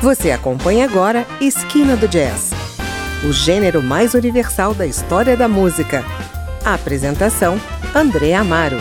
Você acompanha agora Esquina do Jazz, o gênero mais universal da história da música. A apresentação: André Amaro.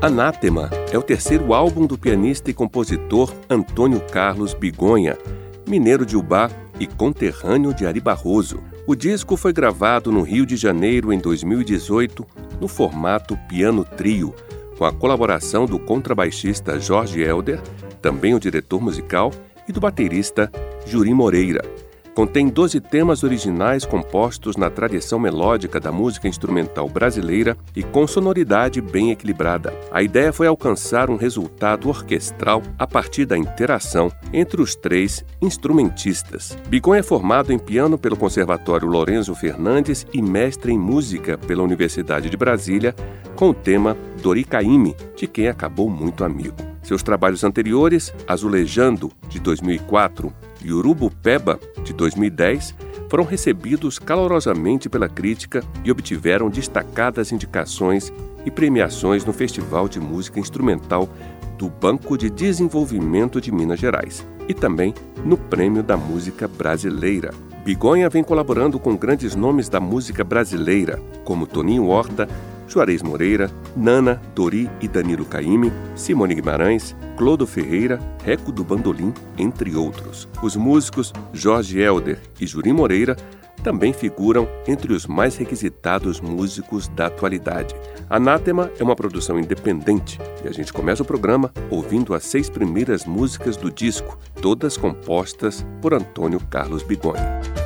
Anátema é o terceiro álbum do pianista e compositor Antônio Carlos Bigonha, mineiro de Ubá e conterrâneo de Ari Barroso. O disco foi gravado no Rio de Janeiro em 2018 no formato piano trio, com a colaboração do contrabaixista Jorge Elder, também o diretor musical, e do baterista Juri Moreira. Contém 12 temas originais compostos na tradição melódica da música instrumental brasileira e com sonoridade bem equilibrada. A ideia foi alcançar um resultado orquestral a partir da interação entre os três instrumentistas. Bigon é formado em piano pelo Conservatório Lourenço Fernandes e mestre em música pela Universidade de Brasília, com o tema Doricaime, de quem acabou muito amigo. Seus trabalhos anteriores, Azulejando, de 2004, e Urubu Peba, de 2010, foram recebidos calorosamente pela crítica e obtiveram destacadas indicações e premiações no Festival de Música Instrumental do Banco de Desenvolvimento de Minas Gerais e também no Prêmio da Música Brasileira. Bigonha vem colaborando com grandes nomes da música brasileira, como Toninho Horta, Juarez Moreira, Nana, Dori e Danilo Caime, Simone Guimarães, Clodo Ferreira, Reco do Bandolim, entre outros. Os músicos Jorge Elder e Juri Moreira também figuram entre os mais requisitados músicos da atualidade. Anátema é uma produção independente e a gente começa o programa ouvindo as seis primeiras músicas do disco, todas compostas por Antônio Carlos Bigonha.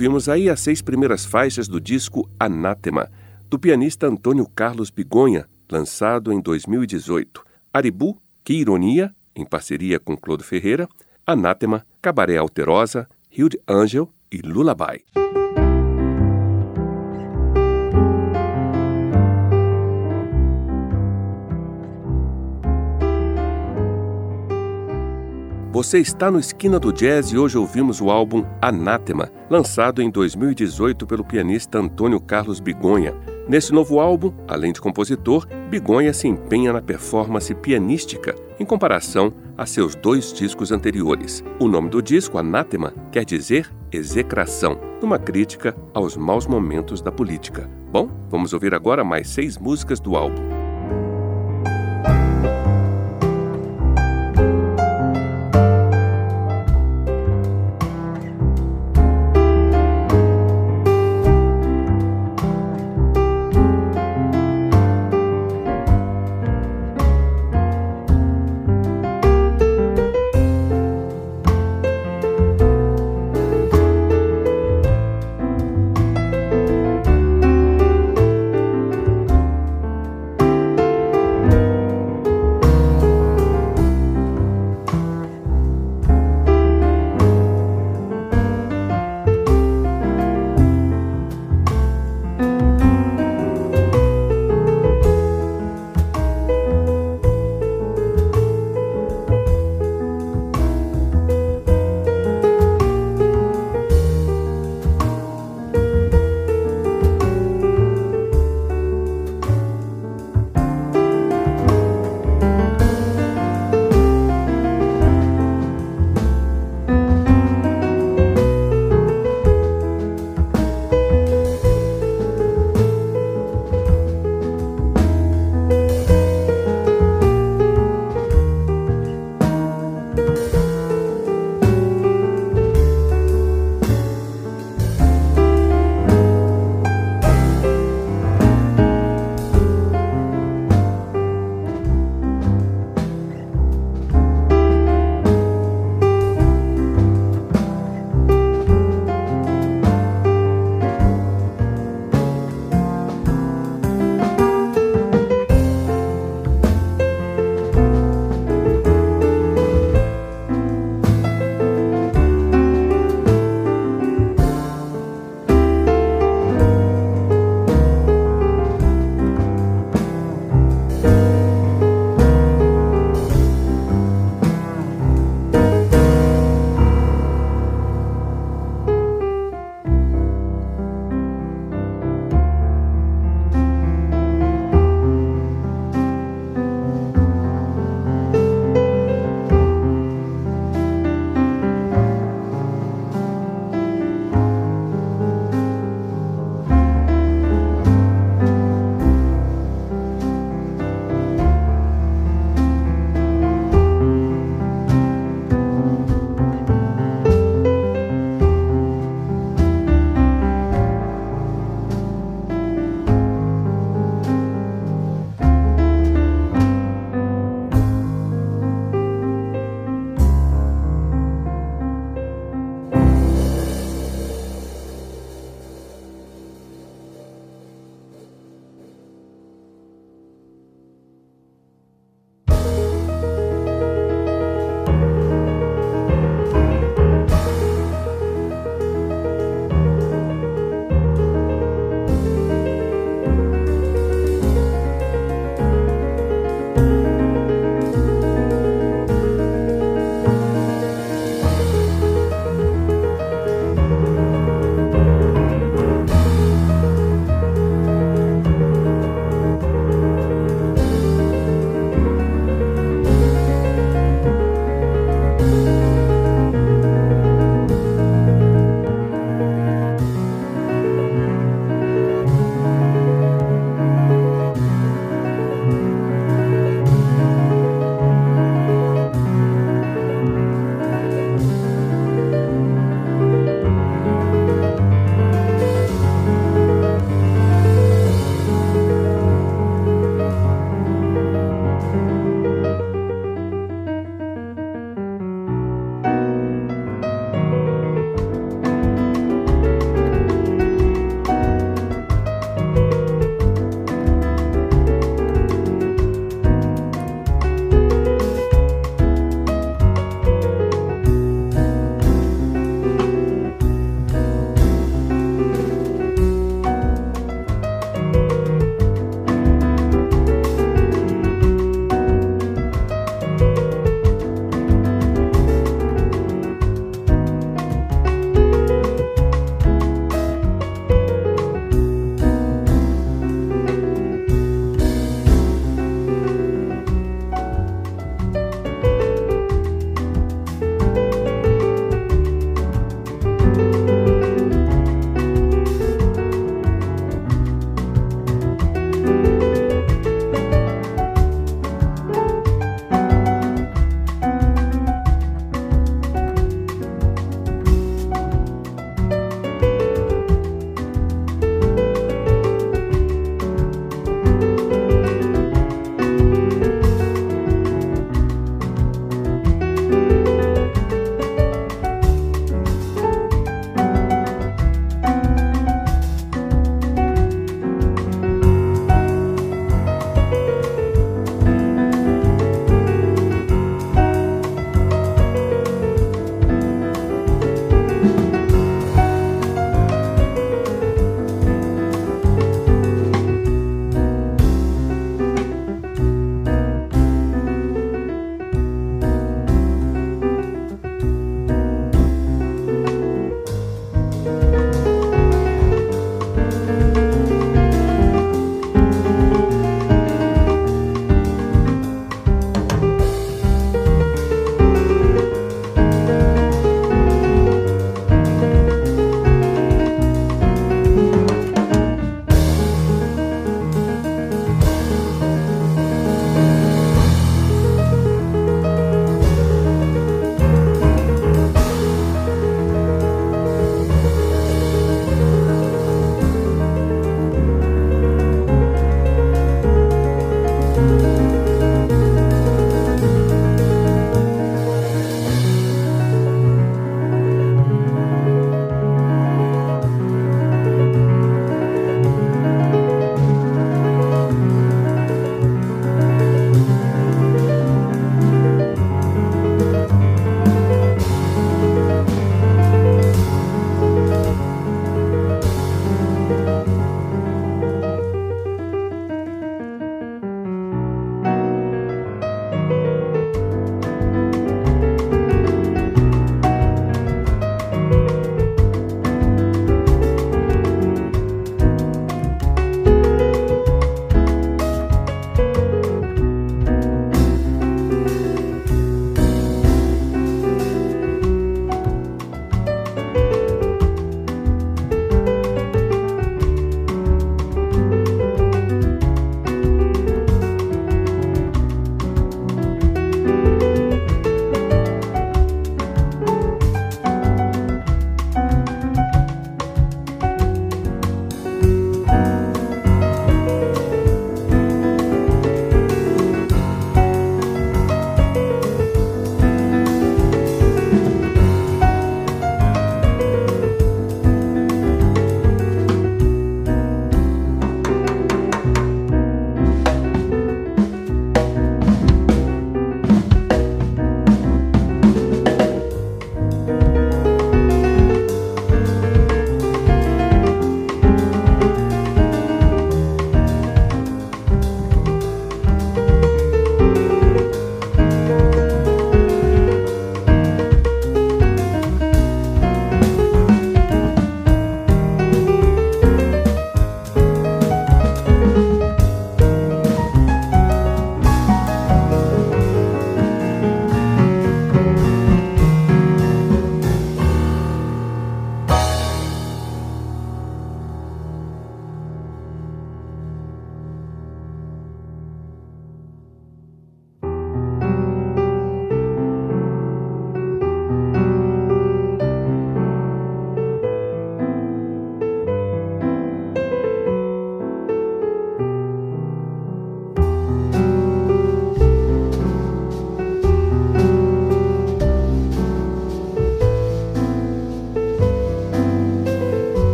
Ouvimos aí as seis primeiras faixas do disco Anátema, do pianista Antônio Carlos Bigonha, lançado em 2018. Aribu, Que Ironia, em parceria com Claude Ferreira, Anátema, Cabaré Alterosa, Hilde Angel e Lullaby. Você está no Esquina do Jazz e hoje ouvimos o álbum Anátema, lançado em 2018 pelo pianista Antônio Carlos Bigonha. Nesse novo álbum, além de compositor, Bigonha se empenha na performance pianística em comparação a seus dois discos anteriores. O nome do disco, Anátema, quer dizer execração, numa crítica aos maus momentos da política. Bom, vamos ouvir agora mais seis músicas do álbum.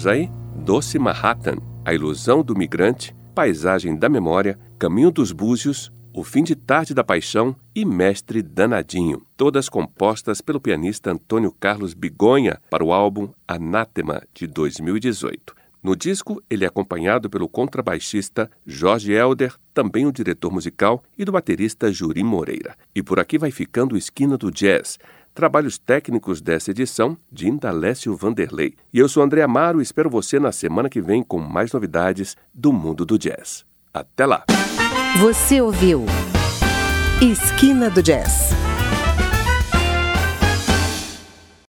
Ouvimos aí Doce Manhattan, A Ilusão do Migrante, Paisagem da Memória, Caminho dos Búzios, O Fim de Tarde da Paixão e Mestre Danadinho, todas compostas pelo pianista Antônio Carlos Bigonha para o álbum Anátema de 2018. No disco, ele é acompanhado pelo contrabaixista Jorge Elder, também o diretor musical, e do baterista Juri Moreira. E por aqui vai ficando Esquina do Jazz, trabalhos técnicos dessa edição de Indalécio Vanderlei. E eu sou André Amaro e espero você na semana que vem com mais novidades do mundo do jazz. Até lá! Você ouviu Esquina do Jazz